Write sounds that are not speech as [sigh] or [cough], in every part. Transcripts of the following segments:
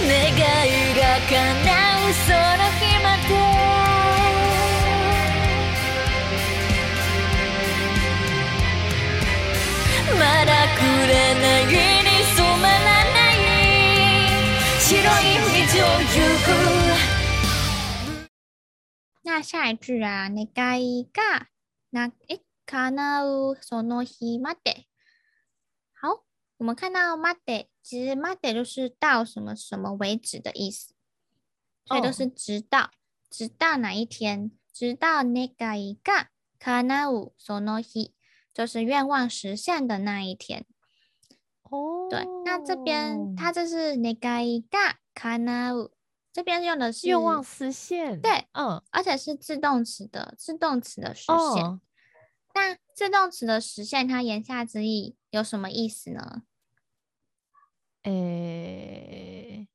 願いが叶うその日まで。まだくれないに染まらない。白い道を行く那下一句啊願いなえ叶うその日まで。好。我们看到まで，其实まで就是到什么什么为止的意思，所以都是直到，oh. 直到哪一天，直到那个一个可能その日，就是愿望实现的那一天。哦，对，那这边它这是那个一个可能。这边用的是愿望实现，对，嗯，而且是自动词的自动词的实现。那、哦、自动词的实现，它言下之意 有什么意思呢？诶，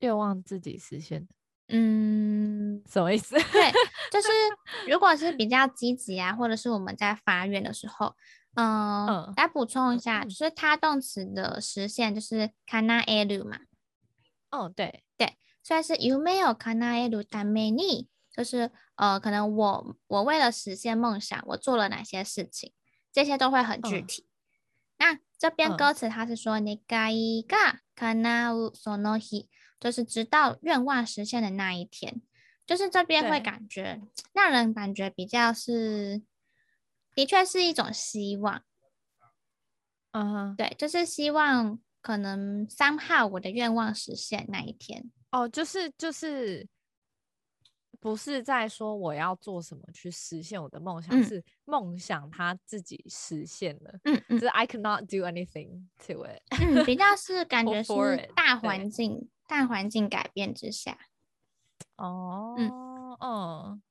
愿望自己实现的，嗯，什么意思？对，就是[laughs] 如果是比较积极啊，或者是我们在发愿的时候，呃、嗯，来补充一下，就是他动词的实现就是かなえる嘛。哦，对对，所以是梦を叶えるために，就是呃，可能我我为了实现梦想，我做了哪些事情， 这些都会很具体。嗯、那这边歌词它是说，愿いが叶うその日，就是直到愿望实现的那一天，就是这边会感觉让人感觉比较是，的确是一种希望。嗯，对，就是希望。可能三号我的愿望实现那一天哦，就是就是 不是在说我要做什么去实现我的梦想，嗯、是梦想它自己实现了。嗯嗯，就是 I cannot do anything to it。[laughs] 嗯，比较是感觉是大环境大环境改变之下。哦，嗯嗯，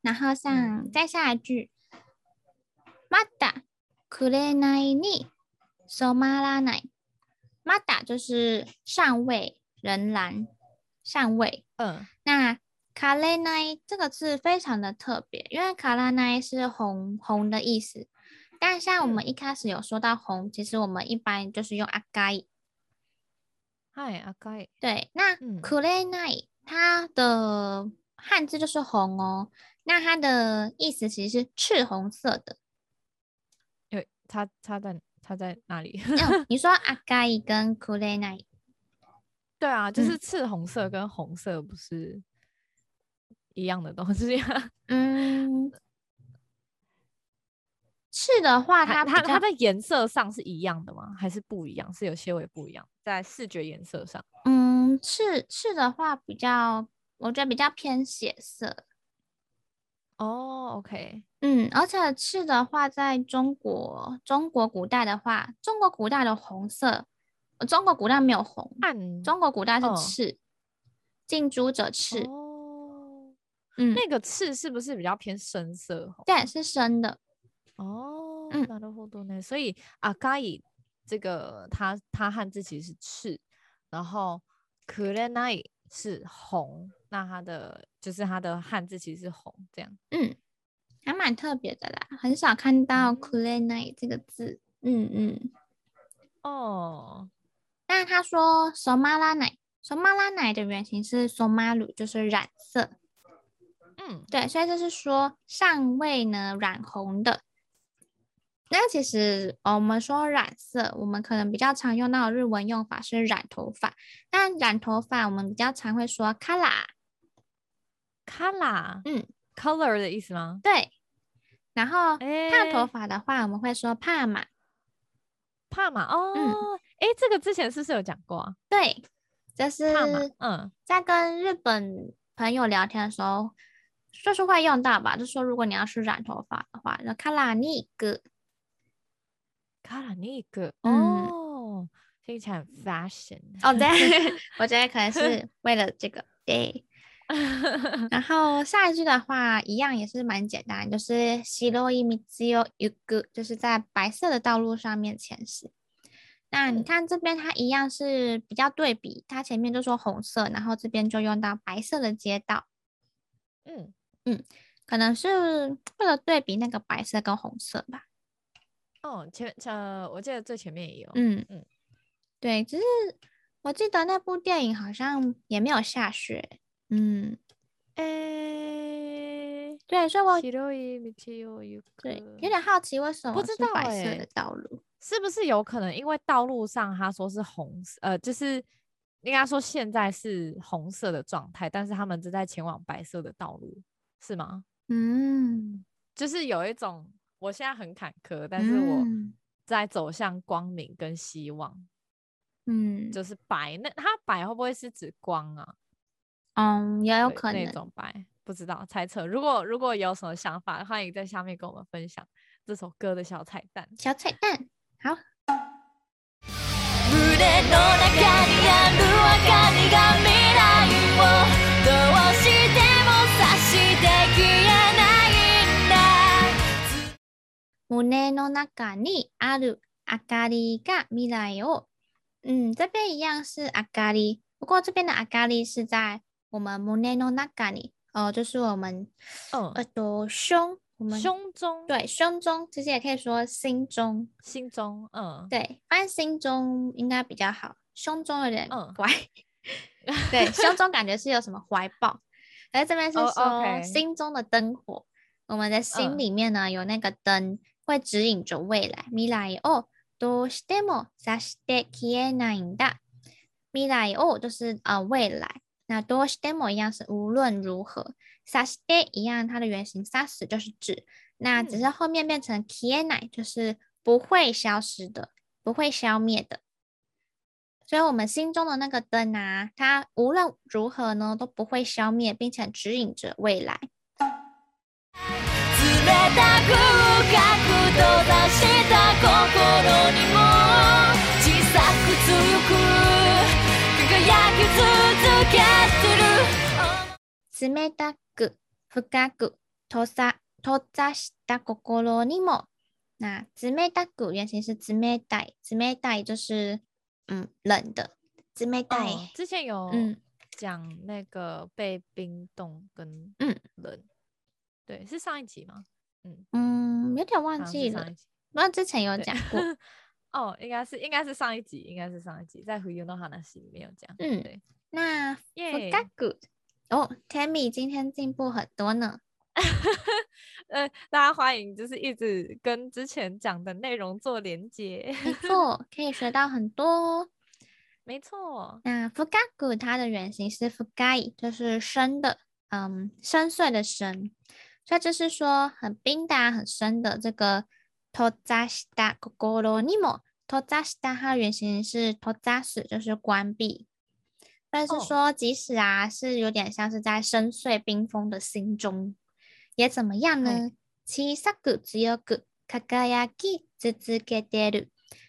然后像再下一句，まだくれないに染まらない。まだ就是尚未，仍然，尚未。嗯，那 卡雷奈这个字非常的特别，因为卡拉奈是红红的意思。但像我们一开始有说到红，嗯、其实我们一般就是用阿盖。嗨，阿盖。对，那库雷奈它的汉字就是红哦，那它的意思其实是赤红色的。因为它它在。它在哪里？嗯、[laughs] 你说阿盖跟库雷奈，对啊，就是赤红色跟红色不是一样的东西啊。[laughs] 嗯，赤的话它，它它它在颜色上是一样的吗？还是不一样？是有些微不一样，在视觉颜色上。嗯，赤赤的话比较，我觉得比较偏血色。哦、oh，OK，嗯，而且赤的话，在中国中国古代的话，中国古代的红色，中国古代没有红，暗，中国古代是赤，近朱者赤。哦，嗯，那个赤是不是比较偏深色？对，是深的。哦，なるほどね。所以赤い这个它它汉字其实是赤，然后くれない是红。那它的就是它的汉字其实是红，这样，嗯，还蛮特别的啦，很少看到 kurenai 这个字，嗯嗯，哦，但他说 somaranai，somaranai 的原型是 somaru，就是染色， 嗯，对，所以就是说尚未呢染红的。那其实我们说染色，我们可能比较常用到的日文用法是染头发，但染头发我们比较常会说 kara。color，嗯，color 的意思吗？对。然后烫头发的话，我们会说帕玛，帕玛哦。哎、嗯，这个之前是不是有讲过啊？对，就是帕玛。嗯，在跟日本朋友聊天的时候，就是会用到吧？就说如果你要是染头发的话，就卡拉尼格，卡拉尼格。哦， 听起来很 fashion 哦，对，[laughs] 我觉得可能是[laughs] 为了这个对。然后下一句的话，一样也是蛮简单，就是白い道を行く，就是在白色的道路上面前行。那你看这边，它一样是比较对比，它前面就说红色，然后这边就用到白色的街道。嗯 嗯，可能是为了对比那个白色跟红色吧。哦，前呃，我记得最前面也有。嗯嗯。嗯对，只是我记得那部电影好像也没有下雪。嗯，诶，对，所以我对有点好奇为什么是白色的道路？是不是有可能因为道路上他说是红色，呃，就是应该说现在是红色的状态，但是他们正在前往白色的道路，是吗？嗯，就是有一种我现在很坎坷，但是我在走向光明跟希望。嗯，就是白，那它白会不会是指光啊？嗯，也有可能那种白，不知道猜测。如果如果有什么想法，欢迎在下面跟我们分享这首歌的小彩蛋。小彩蛋，好。胸の中にある明かりが未来を 嗯，这边一样是阿咖喱，不过这边的阿咖喱是在我们胸の中に，哦，就是我们，嗯，耳朵胸，我们胸中，对，胸中，其实也可以说心中，心中，嗯，对，放在心中应该比较好，胸中有点怪，嗯 [laughs] [laughs] 对，胸中感觉是有什么怀抱，而这边是说心中的灯火，oh, okay. 我们的心里面呢、嗯、有那个灯，会指引着未来，未来哦。どうしてもさして消えないんだ。未来を就是啊、呃、未来，那どうしても一样是无论如何，さして一样它的原型さす就是指，那只是后面变成消えない就是不会消失的，不会消灭的。所以我们心中的那个灯啊，它无论如何呢都不会消灭，并且指引着未来。 冷たく深く闭ざ闭ざした心にも，那冷たく原型是冷たい，冷たい就是嗯冷的，冷たい。哦，之前有嗯。讲那个被冰冻跟嗯。冷，对，是上一集吗？嗯嗯，有点忘记了，那之前有讲[laughs] 过。哦，应该是应该是上一集，应该是上一集，在《冬の话》里面有讲。嗯，对。那深く哦，Tammy 今天进步很多呢。[laughs] 呃，大家欢迎，就是一直跟之前讲的内容做连接。没错，可以学到很多。没错。那深く它的原型是深い，就是深的，嗯，深邃的深。 所以就是说很冰的、很深的这个。闭ざした心にも，闭ざした它的原型是闭ざす，就是关闭。但是说即使啊，是有点像是在深邃冰封的心中，也怎么样呢？小さく强く辉き続けてる。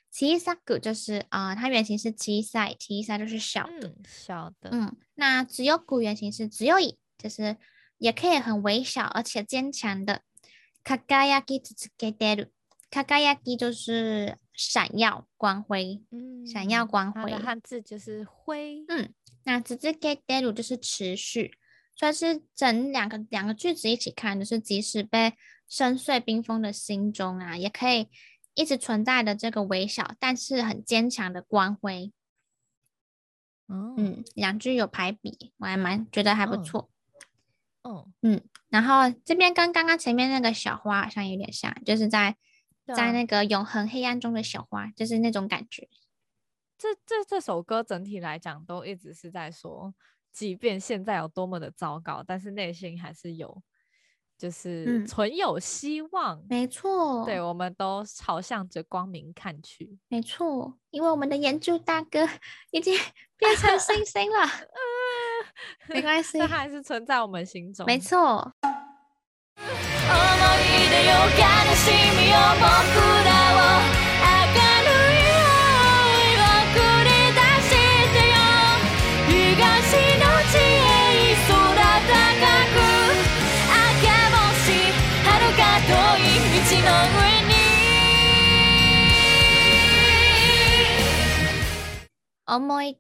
小さく就是啊、呃，它原型是小さい，小さい就是小的，嗯、小的。嗯，那强く原型是强い，就是 也可以很微小而且坚强的。辉き続けてる。辉き就是闪耀光辉，嗯，闪耀光辉。它的汉字就是辉，嗯，那続けてる就是持续，所以是整两个两个句子一起看，就是即使被深邃冰封的心中啊，也可以一直存在的这个微小但是很坚强的光辉。哦、嗯，两句有排比，我还蛮觉得还不错。 哦，嗯，然后这边跟刚刚前面那个小花好像有点像，就是在。在那个永恒黑暗中的小花，就是那种感觉。这这这首歌整体来讲，都一直是在说，即便现在有多么的糟糕，但是内心还是有，就是存有希望。嗯、没错，对，我们都朝向着光明看去。没错，因为我们的研究大哥已经 [laughs] 变成 [laughs] 星星了。[laughs] 没关系，它还是存在我们心中。没错。思い出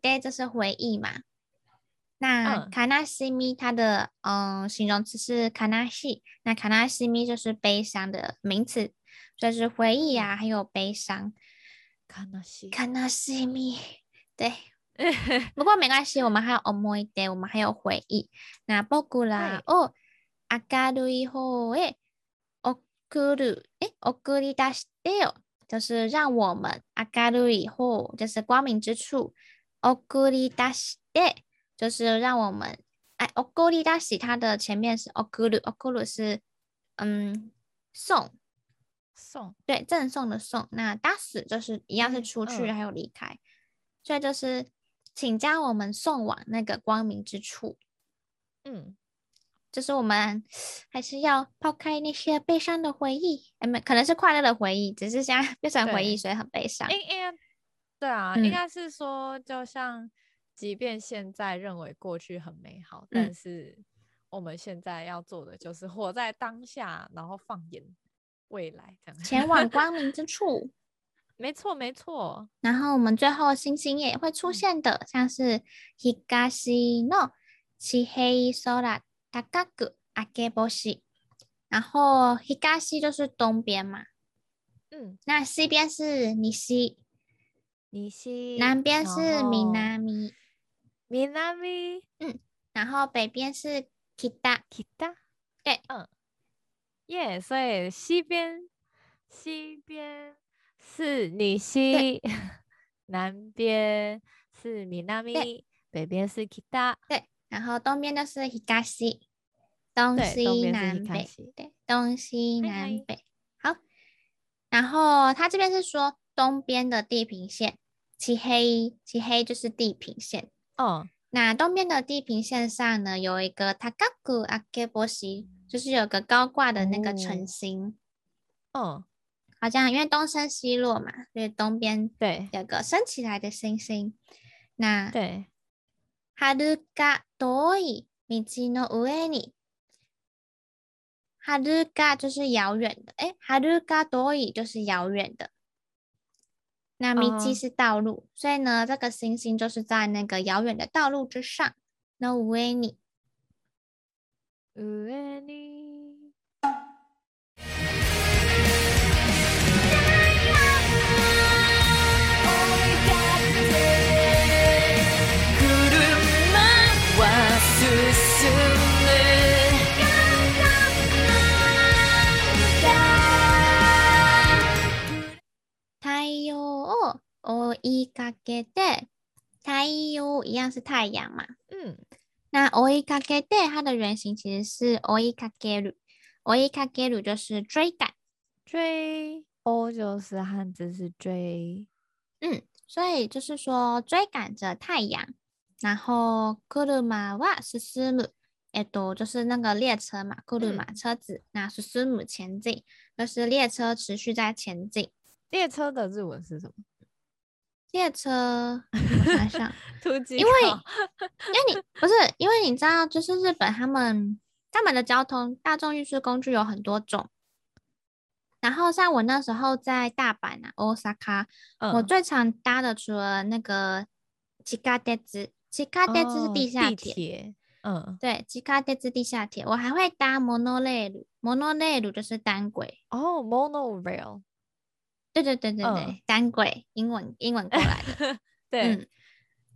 就这是回忆嘛？那卡纳西米它的嗯形容词是卡纳西，那卡纳西米就是悲伤的名词，所以是回忆啊，还有悲伤。卡纳西，卡纳西米，对。[laughs] 不过没关系，我们还有思い出，我们还有回忆。那仆らを明るい方へ送る，诶，送り出してよ，就是让我们明るい方，就是光明之处。送り出して， 就是让我们，哎，送り出し，它的前面是送る，送る是嗯送送，对，赠送的送。那出す就是一样是出去，还有离开，所以就是。请将我们送往那个光明之处。嗯，就是我们还是要抛开那些悲伤的回忆，哎，没，可能是快乐的回忆，只是现在[laughs] 变成回忆，所以很悲伤。应应该对啊，嗯、应该是说，就像 即便现在认为过去很美好，嗯、但是我们现在要做的就是活在当下，然后放眼未来，这样前往光明之处。[laughs] 没错，没错。然后我们最后星星也会出现的，嗯、像是东の地平线高く明け星。然后东就是东边嘛，嗯，那西边是西，西，南边是南， 南，嗯，然后北边是 Kita，Kita，，对，嗯，耶，所以西边，西边。是女西，南边是米南米，北边是 Kita，，对，然后东边就是东西，东西南北，对，东西南北，好，然后他这边是说东边的地平线，漆黑，漆黑就是地平线，哦，那东边的地平线上呢，有一个高く明け星，就是有个高挂的那个晨星，哦。好像因为东升西落嘛，所以东边对有个升起来的星星。那对，はるか远い道の上に，はるか就是遥远的，哎，はるか远い就是遥远的。 那道是道路，uh, 所以呢，这个星星就是在那个遥远的道路之上。の上に，上に。 追いかけて，太阳一样是太阳嘛？嗯，那追いかけて它的原型其实是追いかける，追いかける就是追赶，追，哦就是汉字是追，嗯，所以就是说追赶着太阳，然后车は进む，えっと就是那个列车嘛，车车子，那进む前进，就是列车持续在前进。列车的日文是什么？ 列车，我想想，因为因为你不是因为你知道，就是日本他们他们的交通大众运输工具有很多种，然后像我那时候在大阪啊，Osaka，、嗯、我最常搭的除了那个地下鉄，地下鉄是地下铁，嗯，对，地下鉄地下铁，我还会搭 monorail，monorail 就是单轨，哦，monorail。对对对对对，嗯、单轨英文英文过来的，[laughs] 对、嗯，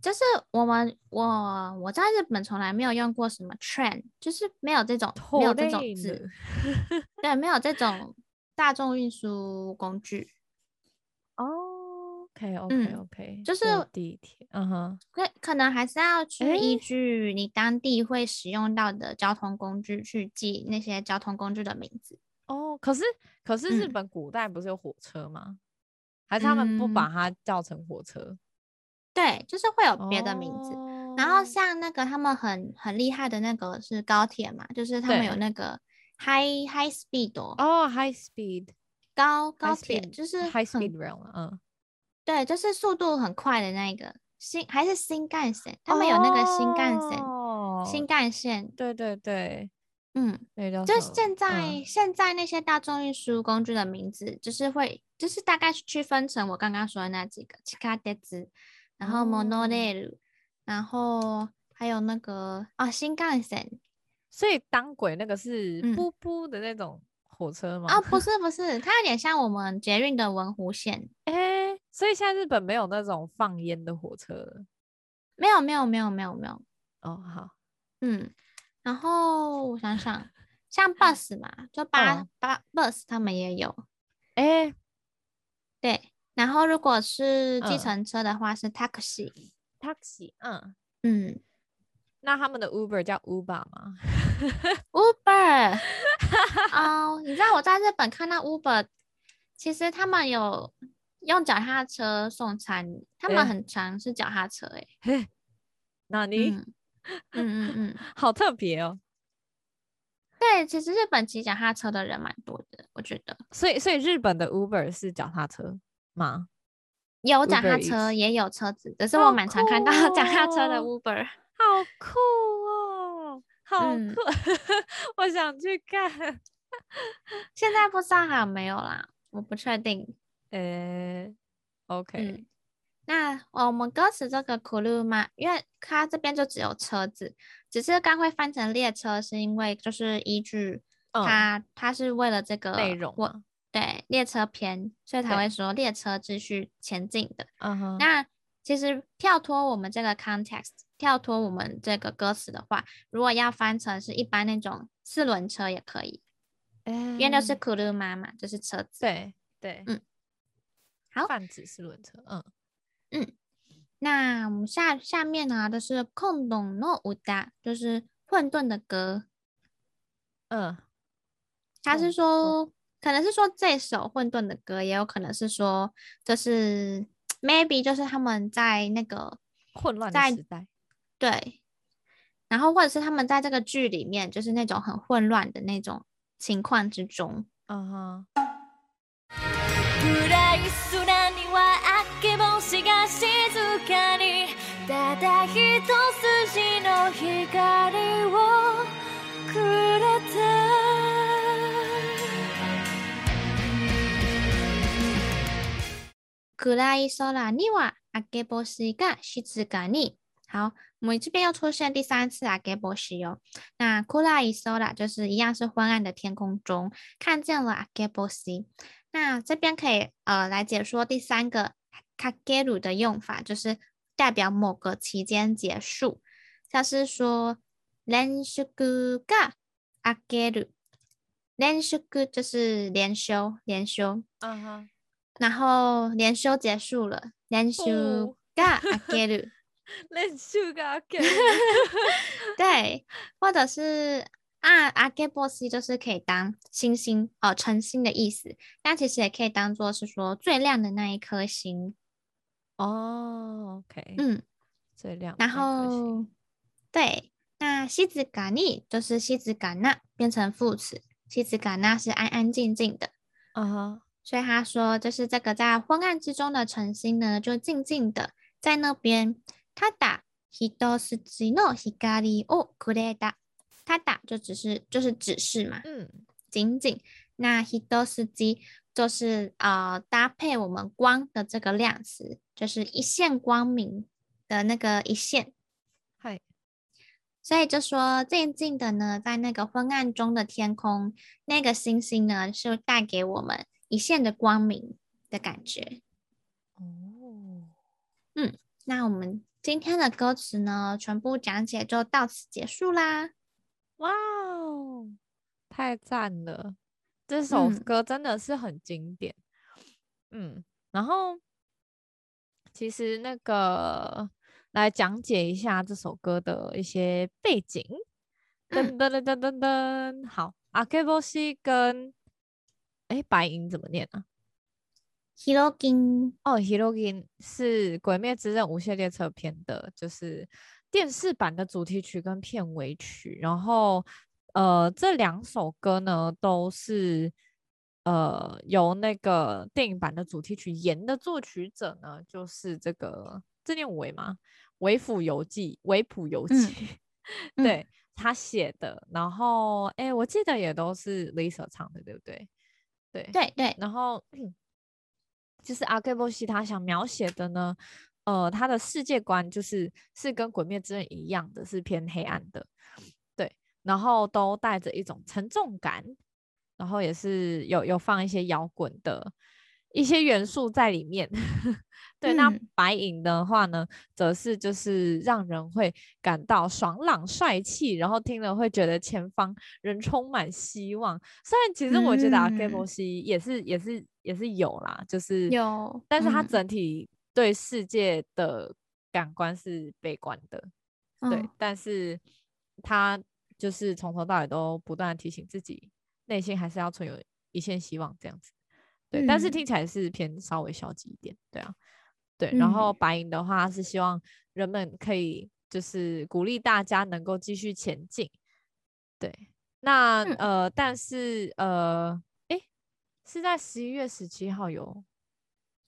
就是我们我我在日本从来没有用过什么 train，就是没有这种没有这种字，对，没有这种大众运输工具。哦，OK OK OK，、嗯、就是地铁，嗯哼，可可能还是要去依据你当地会使用到的交通工具去记那些交通工具的名字。哦，可是可是日本古代不是有火车吗？嗯、还是他们不把它叫成火车？嗯、对，就是会有别的名字。哦、然后像那个他们很很厉害的那个是高铁嘛，就是他们有那个 high high speed 哦，high speed 高高铁就是 high speed rail 嗯，对，就是速度很快的那个新还是新干线，他们有那个新干线，哦、新。干线，对对对。嗯，那叫就现在、嗯、现在那些大众运输工具的名字，就是会就是大概是区分成我刚刚说的那几个，地下鉄，然后モノレール、哦，然后还有那个啊新干线，所以当轨那个是噗噗的那种火车吗？啊、嗯哦，不[laughs] 是不是，它有点像我们捷运的文湖线。哎、欸，所以现在日本没有那种放烟的火车了？没有没有没有没有没有。哦，好，嗯。 然后我想想，像 bus 嘛，就巴巴、哦、bus 他们也有，哎，对。然后如果是计程车的话，是 taxi，taxi，嗯嗯。那他们的 Uber 叫 Uber 吗？Uber，[laughs] 哦、uh,，你知道我在日本看到 Uber，其实他们有用脚踏车送餐，他们很常是脚踏车、欸，哎，那你？嗯 [laughs] 嗯嗯嗯，好特别哦。对，其实日本骑脚踏车的人蛮多的，我觉得。所以，所以日本的 Uber 是脚踏车吗？有脚踏车，也有车子，只是我蛮常看到脚踏车的 Uber。好酷哦，好酷！嗯、[laughs] 我想去看。现在不知道还有没有啦，我不确定。[laughs] 呃，OK。嗯那我们歌词这个库鲁马，因为它这边就只有车子，只是刚会翻成列车，是因为就是依据它，它、嗯、是为了这个内容，我对列车篇，所以才会说列车继续前进的。嗯哼。那其实跳脱我们这个 context，跳脱我们这个歌词的话，如果要翻成是一般那种四轮车也可以，嗯、因为就是库鲁马嘛，就是车子。对对，嗯，好，泛指四轮车，嗯。嗯，那我们下下面呢，都是空洞诺乌达，就是混沌的歌。嗯，他是说、嗯，可能是说这首混沌的歌，也有可能是说，就是 maybe 就是他们在那个混乱的时代，对，然后或者是他们在这个剧里面，就是那种很混乱的那种情况之中。嗯哼。暗い空には明け星が静かに。好，我们这边又出现第三次明け星哦。那暗い空就是一样是昏暗的天空中看见了明け星。那这边可以呃来解说第三个 かける的用法，就是代表某个期间结束，像是说连休が明ける，连休就是连休，连休，嗯哼，然后连休结束了，连休が明ける，连休が明ける，[laughs] 对，或者是。啊，阿给波西就是可以当星星哦，晨星的意思，但其实也可以当做是说最亮的那一颗星 哦。OK，嗯，最亮。然后对，那西子嘎尼就是西子嘎那变成副词，西子嘎那是安安静静的，嗯哼。所以他说就是这个在昏暗之中的晨星呢，就静静的在那边。他打ひとすじの光をくれた。他打就只是就是指示嘛，嗯，仅仅那 hito 司机就是呃搭配我们光的这个量词， 就是一线光明的那个一线，嗨，所以就说静静的呢，在那个昏暗中的天空，那个星星呢是带给我们一线的光明的感觉。哦，嗯，那我们今天的歌词呢，全部讲解就到此结束啦。哇哦，太赞了！这首歌真的是很经典。嗯，嗯，然后其实那个来讲解一下这首歌的一些背景。噔噔 [laughs] 噔噔噔噔，好，阿克波西跟哎白银怎么念啊？Hirogin 哦，Hirogin 是《鬼灭之刃无限列车篇》的，就是。电视版的主题曲跟片尾曲，然后呃，这两首歌呢都是呃由那个电影版的主题曲言的作曲者呢，就是这个这念维吗？维辅游记，维普游记，[laughs] 嗯、对、嗯，他写的，然后哎、欸，我记得也都是 Lisa 唱的，对不对？对对对。然后 [clears throat] 就是阿盖波西他想描写的呢，呃，他的世界观就是是跟《鬼灭之刃》一样的，是偏黑暗的，对，然后都带着一种沉重感，然后也是有有放一些摇滚的。一些元素在里面，[laughs] 对。那白银的话呢，则是就是让人会感到爽朗帅气，然后听了会觉得前方人充满希望。虽然其实我觉得阿盖波西也是也是也是有啦，就是有，但是他整体对世界的感官是悲观的，对。但是他就是从头到尾都不断提醒自己，内心还是要存有一线希望，这样子。对，但是听起来是偏稍微消极一点，对啊，对。然后白银的话是希望人们可以就是鼓励大家能够继续前进，对。那呃，但是呃，诶，是在十一月十七号有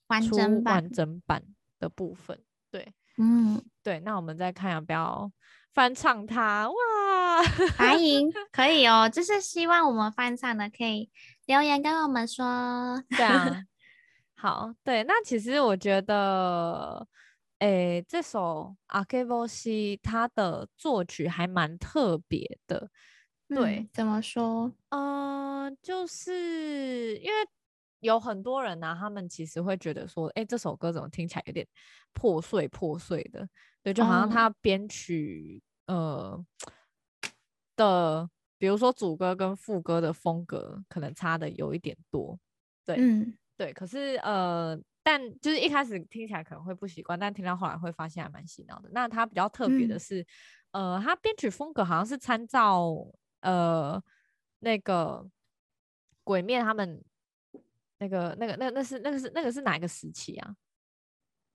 完整版完整版的部分，对，嗯，对。那我们再看要不要翻唱它？哇，欢迎 [laughs] 可以哦，就是希望我们翻唱的可以。留言跟我们说，对啊，[laughs] 好，对，那其实我觉得，诶、欸，这首阿盖波西它的作曲还蛮特别的，对、嗯，怎么说？嗯、呃，就是因为有很多人呢、啊，他们其实会觉得说，哎、欸，这首歌怎么听起来有点破碎破碎的，对，就好像他编曲，哦、呃的。比如说主歌跟副歌的风格可能差的有一点多，对，嗯，对。可是呃，但就是一开始听起来可能会不习惯，但听到后来会发现还蛮洗脑的。那它比较特别的是，嗯、呃，它编曲风格好像是参照呃那个鬼灭他们那个那个那那是那个是那个是哪一个时期啊？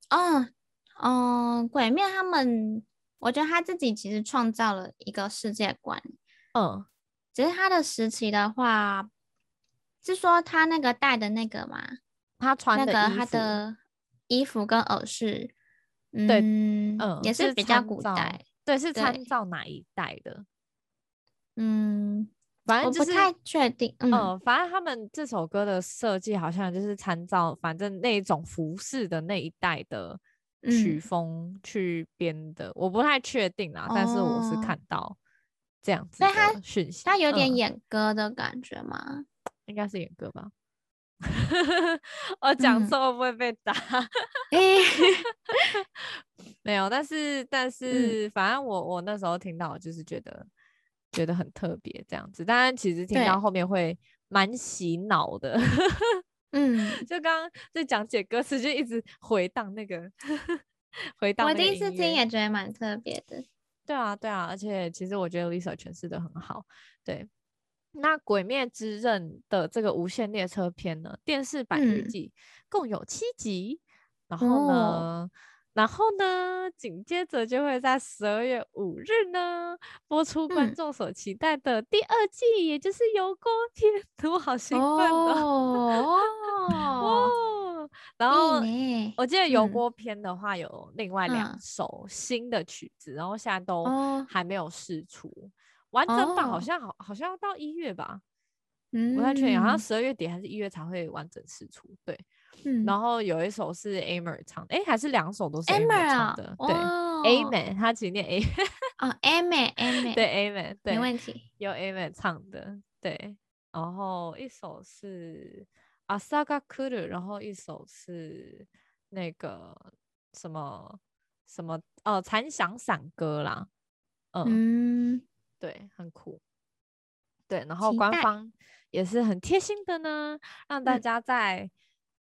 嗯嗯，鬼灭他们，我觉得他自己其实创造了一个世界观，嗯。只是他的时期的话，是说他那个戴的那个嘛，他穿的那个他的衣服跟耳饰，嗯，对，嗯，也是比较古代，对，是参照哪一代的？嗯，反正就是不太确定，嗯，嗯，反正他们这首歌的设计好像就是参照，反正那一种服饰的那一代的曲风去编的，嗯，我不太确定啦，但是我是看到。哦这样子的讯息，他有点演歌的感觉吗？嗯、应该是演歌吧。[laughs] 我讲错会不会被打？[laughs] 嗯、没有，但是但是，反正我我那时候听到，就是觉得觉得很特别这样子。当然，其实听到后面会蛮洗脑的。嗯，[laughs] 就刚刚在讲解歌词，就一直回荡那个 [laughs] 回荡。我第一次听也觉得蛮特别的。对啊，对啊，而且其实我觉得 Lisa 诠释的很好。对，那《鬼灭之刃》的这个无限列车篇呢，电视版预计共有七集，嗯、然后呢，哦、然后呢，紧接着就会在十二月五日呢播出观众所期待的第二季，嗯、也就是油锅篇，[laughs] 我好兴奋哦！[laughs] 哦然后我记得油锅篇的话有另外两首新的曲子，嗯、然后现在都还没有试出，哦、完整版好像好好像要到一月吧，嗯、不太确定，好像十二月底还是一月才会完整释出。对，嗯、然后有一首是 Aimer 唱的，哎，还是两首都是 Aimer 唱的？哦、对，Aimer 他其实念 A，哦，Aimer，Aimer，[laughs] 对，Aimer，对，没问题，有 Aimer 唱的，对，然后一首是。阿萨嘎库鲁，然后一首是那个什么什么哦，残响散歌啦，嗯，嗯对，很酷，对，然后官方也是很贴心的呢，让大家在、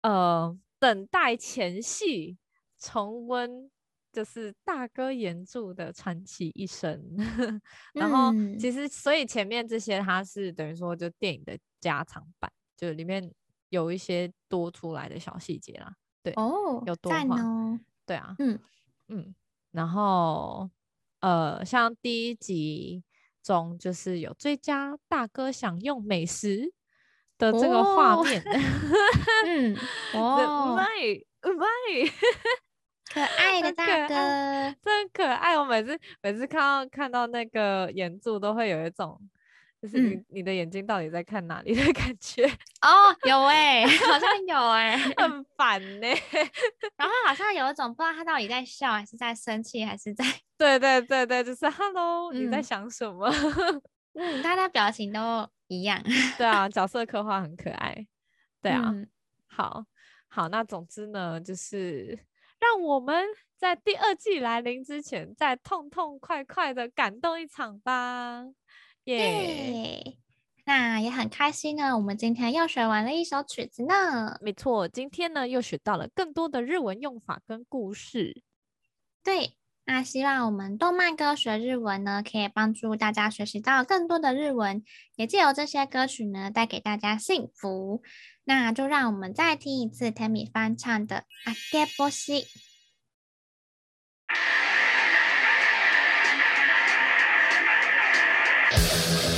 嗯、呃等待前戏重温，就是大哥原著的传奇一生，[laughs] 然后其实所以前面这些它是等于说就电影的加长版，就里面。有一些多出来的小细节啦，对哦，有多话，哦、对啊，嗯。嗯，然后呃，像第一集中就是有最佳大哥享用美食的这个画面 [laughs] [laughs] 嗯，哦，卖卖，可爱的大哥，真可爱。我每次每次看到看到那个演著，都会有一种，就是你、嗯、你的眼睛到底在看哪里的感觉。[laughs] 哦，有哎、欸，[laughs] 好像有哎、欸，[laughs] 很烦呢、欸。然后好像有一种不知道他到底在笑还是在生气，还是在……对对对对，就是 Hello，、嗯、你在想什么？嗯，大家表情都一样。对啊，角色刻画很可爱。对啊，嗯、好好，那总之呢，就是。让我们在第二季来临之前，再痛痛快快的感动一场吧！耶、yeah！那也很开心呢。我们今天又学完了一首曲子呢。没错，今天呢又学到了更多的日文用法跟故事。对，那希望我们动漫歌学日文呢，可以帮助大家学习到更多的日文，也借由这些歌曲呢，带给大家幸福。那就让我们再听一次 Tammy 翻唱的《明け星》。太 Yeah.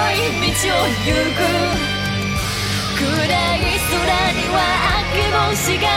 白い道を行く。暗い空には明け星が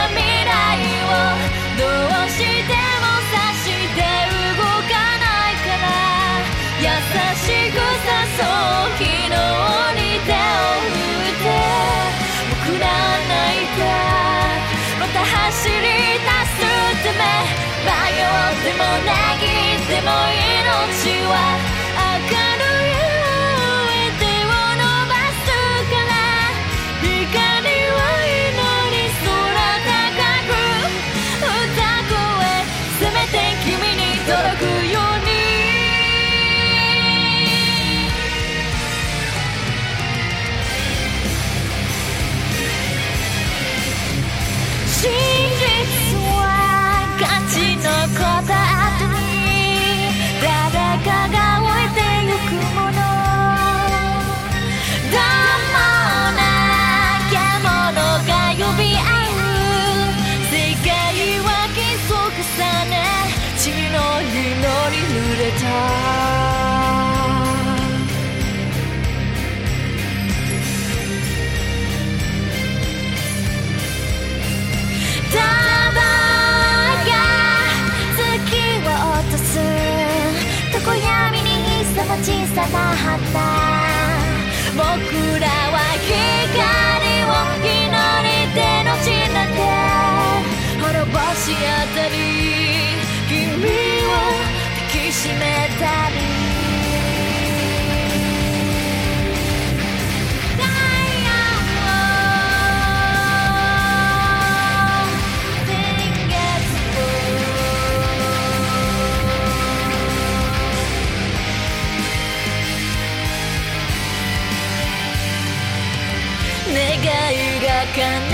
願いが叶